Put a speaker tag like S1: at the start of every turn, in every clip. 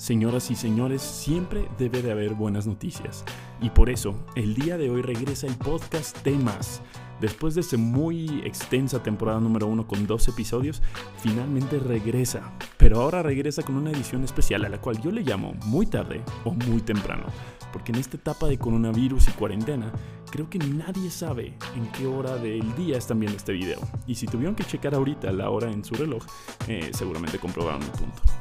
S1: Señoras y señores, siempre debe de haber buenas noticias. Y por eso, el día de hoy regresa el podcast Temas. Después de esa muy extensa temporada número uno con dos episodios, finalmente regresa. Pero ahora regresa con una edición especial a la cual yo le llamo muy tarde o muy temprano. Porque en esta etapa de coronavirus y cuarentena, creo que nadie sabe en qué hora del día están viendo este video. Y si tuvieron que checar ahorita la hora en su reloj, eh, seguramente comprobaron mi punto.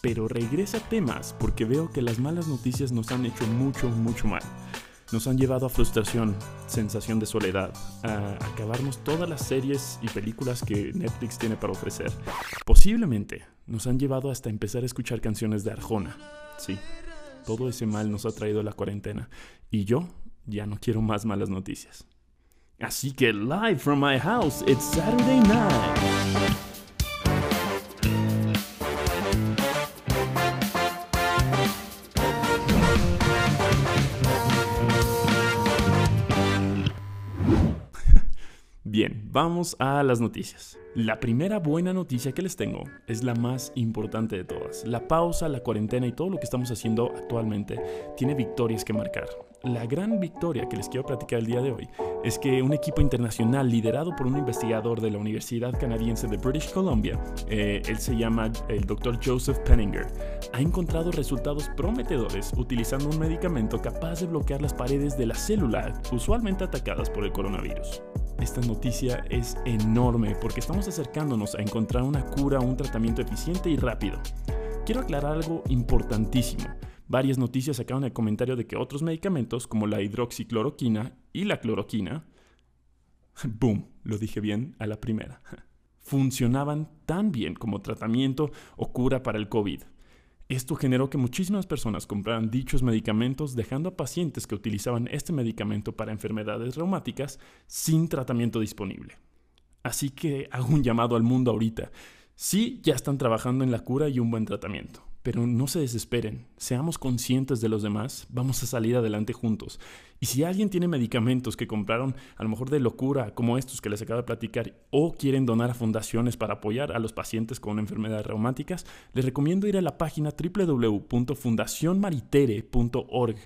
S1: Pero regresa a temas porque veo que las malas noticias nos han hecho mucho, mucho mal. Nos han llevado a frustración, sensación de soledad, a acabarnos todas las series y películas que Netflix tiene para ofrecer. Posiblemente nos han llevado hasta empezar a escuchar canciones de Arjona. Sí, todo ese mal nos ha traído la cuarentena. Y yo ya no quiero más malas noticias. Así que live from my house, it's Saturday night. Vamos a las noticias. La primera buena noticia que les tengo es la más importante de todas. La pausa, la cuarentena y todo lo que estamos haciendo actualmente tiene victorias que marcar. La gran victoria que les quiero platicar el día de hoy es que un equipo internacional liderado por un investigador de la Universidad Canadiense de British Columbia, eh, él se llama el Dr. Joseph Penninger, ha encontrado resultados prometedores utilizando un medicamento capaz de bloquear las paredes de la célula usualmente atacadas por el coronavirus. Esta noticia es enorme porque estamos acercándonos a encontrar una cura un tratamiento eficiente y rápido. Quiero aclarar algo importantísimo. Varias noticias sacaron el comentario de que otros medicamentos, como la hidroxicloroquina y la cloroquina, boom, lo dije bien a la primera, funcionaban tan bien como tratamiento o cura para el COVID. Esto generó que muchísimas personas compraran dichos medicamentos dejando a pacientes que utilizaban este medicamento para enfermedades reumáticas sin tratamiento disponible. Así que hago un llamado al mundo ahorita. Sí, ya están trabajando en la cura y un buen tratamiento. Pero no se desesperen, seamos conscientes de los demás, vamos a salir adelante juntos. Y si alguien tiene medicamentos que compraron a lo mejor de locura, como estos que les acabo de platicar, o quieren donar a fundaciones para apoyar a los pacientes con enfermedades reumáticas, les recomiendo ir a la página www.fundacionmaritere.org.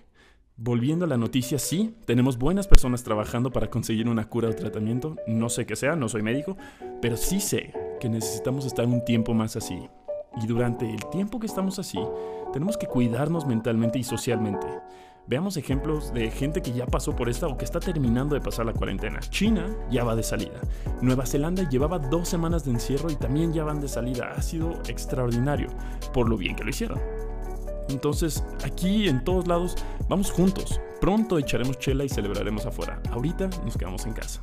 S1: Volviendo a la noticia, sí, tenemos buenas personas trabajando para conseguir una cura o tratamiento. No sé qué sea, no soy médico, pero sí sé que necesitamos estar un tiempo más así. Y durante el tiempo que estamos así, tenemos que cuidarnos mentalmente y socialmente. Veamos ejemplos de gente que ya pasó por esta o que está terminando de pasar la cuarentena. China ya va de salida. Nueva Zelanda llevaba dos semanas de encierro y también ya van de salida. Ha sido extraordinario por lo bien que lo hicieron. Entonces, aquí en todos lados, vamos juntos. Pronto echaremos chela y celebraremos afuera. Ahorita nos quedamos en casa.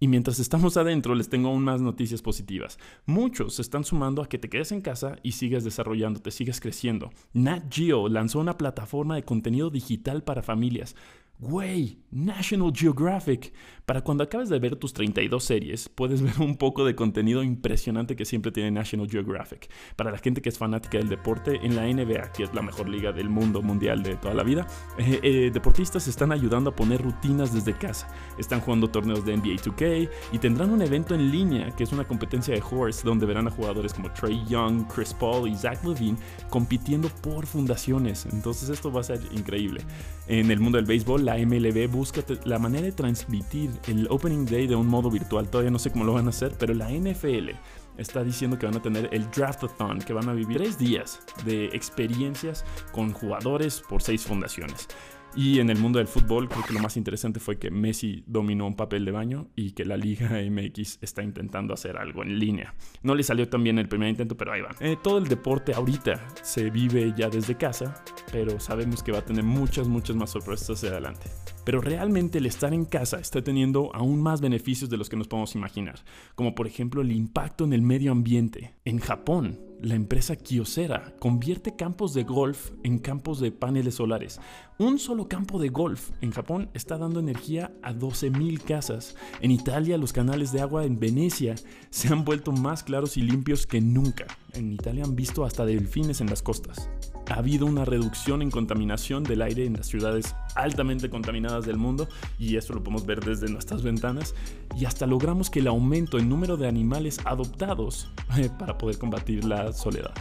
S1: Y mientras estamos adentro, les tengo aún más noticias positivas. Muchos se están sumando a que te quedes en casa y sigas desarrollándote, sigas creciendo. Nat Geo lanzó una plataforma de contenido digital para familias. Güey, National Geographic. Para cuando acabes de ver tus 32 series, puedes ver un poco de contenido impresionante que siempre tiene National Geographic. Para la gente que es fanática del deporte, en la NBA, que es la mejor liga del mundo mundial de toda la vida, eh, eh, deportistas están ayudando a poner rutinas desde casa. Están jugando torneos de NBA 2K y tendrán un evento en línea, que es una competencia de horse, donde verán a jugadores como Trey Young, Chris Paul y Zach Levine compitiendo por fundaciones. Entonces esto va a ser increíble. En el mundo del béisbol, la MLB busca la manera de transmitir el Opening Day de un modo virtual. Todavía no sé cómo lo van a hacer, pero la NFL está diciendo que van a tener el Draftathon, que van a vivir tres días de experiencias con jugadores por seis fundaciones. Y en el mundo del fútbol, creo que lo más interesante fue que Messi dominó un papel de baño y que la Liga MX está intentando hacer algo en línea. No le salió tan bien el primer intento, pero ahí va. Eh, todo el deporte ahorita se vive ya desde casa, pero sabemos que va a tener muchas, muchas más sorpresas hacia adelante. Pero realmente el estar en casa está teniendo aún más beneficios de los que nos podemos imaginar, como por ejemplo el impacto en el medio ambiente. En Japón, la empresa Kyocera convierte campos de golf en campos de paneles solares. Un solo campo de golf en Japón está dando energía a 12.000 casas. En Italia los canales de agua en Venecia se han vuelto más claros y limpios que nunca. En Italia han visto hasta delfines en las costas ha habido una reducción en contaminación del aire en las ciudades altamente contaminadas del mundo y eso lo podemos ver desde nuestras ventanas y hasta logramos que el aumento en número de animales adoptados eh, para poder combatir la soledad.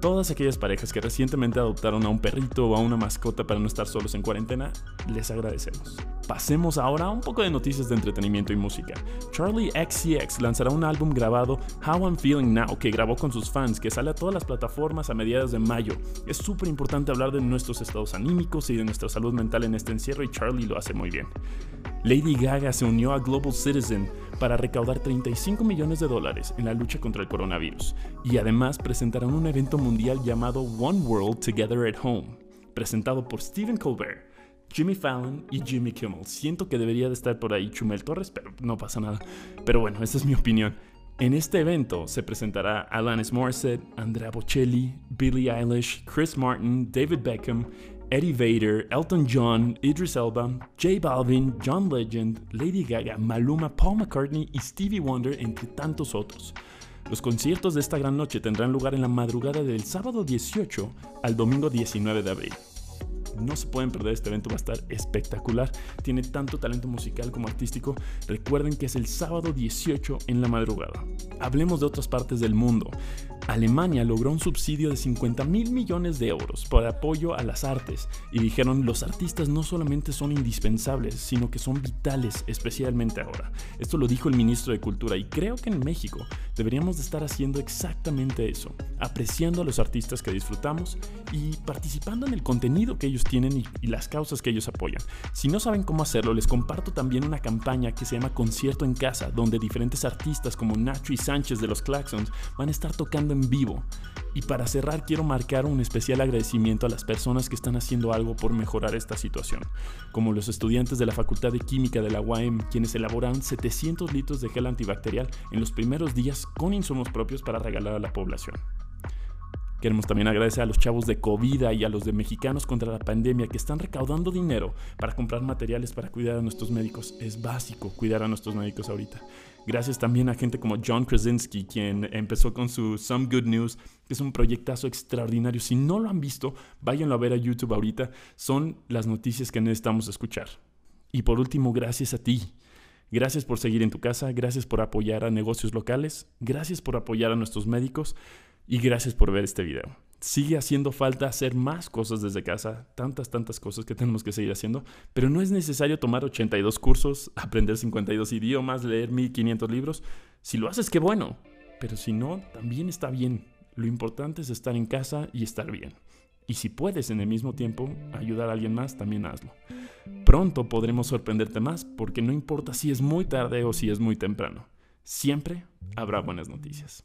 S1: Todas aquellas parejas que recientemente adoptaron a un perrito o a una mascota para no estar solos en cuarentena, les agradecemos. Pasemos ahora a un poco de noticias de entretenimiento y música. Charlie XCX lanzará un álbum grabado How I'm Feeling Now que grabó con sus fans que sale a todas las plataformas a mediados de mayo. Es súper importante hablar de nuestros estados anímicos y de nuestra salud mental en este encierro y Charlie lo hace muy bien. Lady Gaga se unió a Global Citizen para recaudar 35 millones de dólares en la lucha contra el coronavirus y además presentarán un evento mundial llamado One World Together at Home, presentado por Stephen Colbert, Jimmy Fallon y Jimmy Kimmel. Siento que debería de estar por ahí Chumel Torres, pero no pasa nada. Pero bueno, esa es mi opinión. En este evento se presentará Alanis Morissette, Andrea Bocelli, Billie Eilish, Chris Martin, David Beckham, Eddie Vader, Elton John, Idris Elba, J Balvin, John Legend, Lady Gaga, Maluma, Paul McCartney y Stevie Wonder, entre tantos otros. Los conciertos de esta gran noche tendrán lugar en la madrugada del sábado 18 al domingo 19 de abril. No se pueden perder este evento, va a estar espectacular. Tiene tanto talento musical como artístico. Recuerden que es el sábado 18 en la madrugada. Hablemos de otras partes del mundo. Alemania logró un subsidio de 50 mil millones de euros para apoyo a las artes y dijeron los artistas no solamente son indispensables, sino que son vitales, especialmente ahora. Esto lo dijo el ministro de Cultura y creo que en México deberíamos de estar haciendo exactamente eso, apreciando a los artistas que disfrutamos y participando en el contenido que ellos tienen y, las causas que ellos apoyan. Si no saben cómo hacerlo, les comparto también una campaña que se llama Concierto en Casa, donde diferentes artistas como Nacho y Sánchez de los Claxons van a estar tocando en vivo. Y para cerrar quiero marcar un especial agradecimiento a las personas que están haciendo algo por mejorar esta situación, como los estudiantes de la Facultad de Química de la UAM, quienes elaboran 700 litros de gel antibacterial en los primeros días con insumos propios para regalar a la población. Queremos también agradecer a los chavos de Covida y a los de Mexicanos contra la Pandemia que están recaudando dinero para comprar materiales para cuidar a nuestros médicos. Es básico cuidar a nuestros médicos ahorita. Gracias también a gente como John Krasinski, quien empezó con su Some Good News, que es un proyectazo extraordinario. Si no lo han visto, váyanlo a ver a YouTube ahorita. Son las noticias que necesitamos escuchar. Y por último, gracias a ti. Gracias por seguir en tu casa, gracias por apoyar a negocios locales, gracias por apoyar a nuestros médicos y gracias por ver este video. Sigue haciendo falta hacer más cosas desde casa, tantas, tantas cosas que tenemos que seguir haciendo, pero no es necesario tomar 82 cursos, aprender 52 idiomas, leer 1500 libros. Si lo haces, qué bueno, pero si no, también está bien. Lo importante es estar en casa y estar bien. Y si puedes en el mismo tiempo ayudar a alguien más, también hazlo. Pronto podremos sorprenderte más porque no importa si es muy tarde o si es muy temprano. Siempre habrá buenas noticias.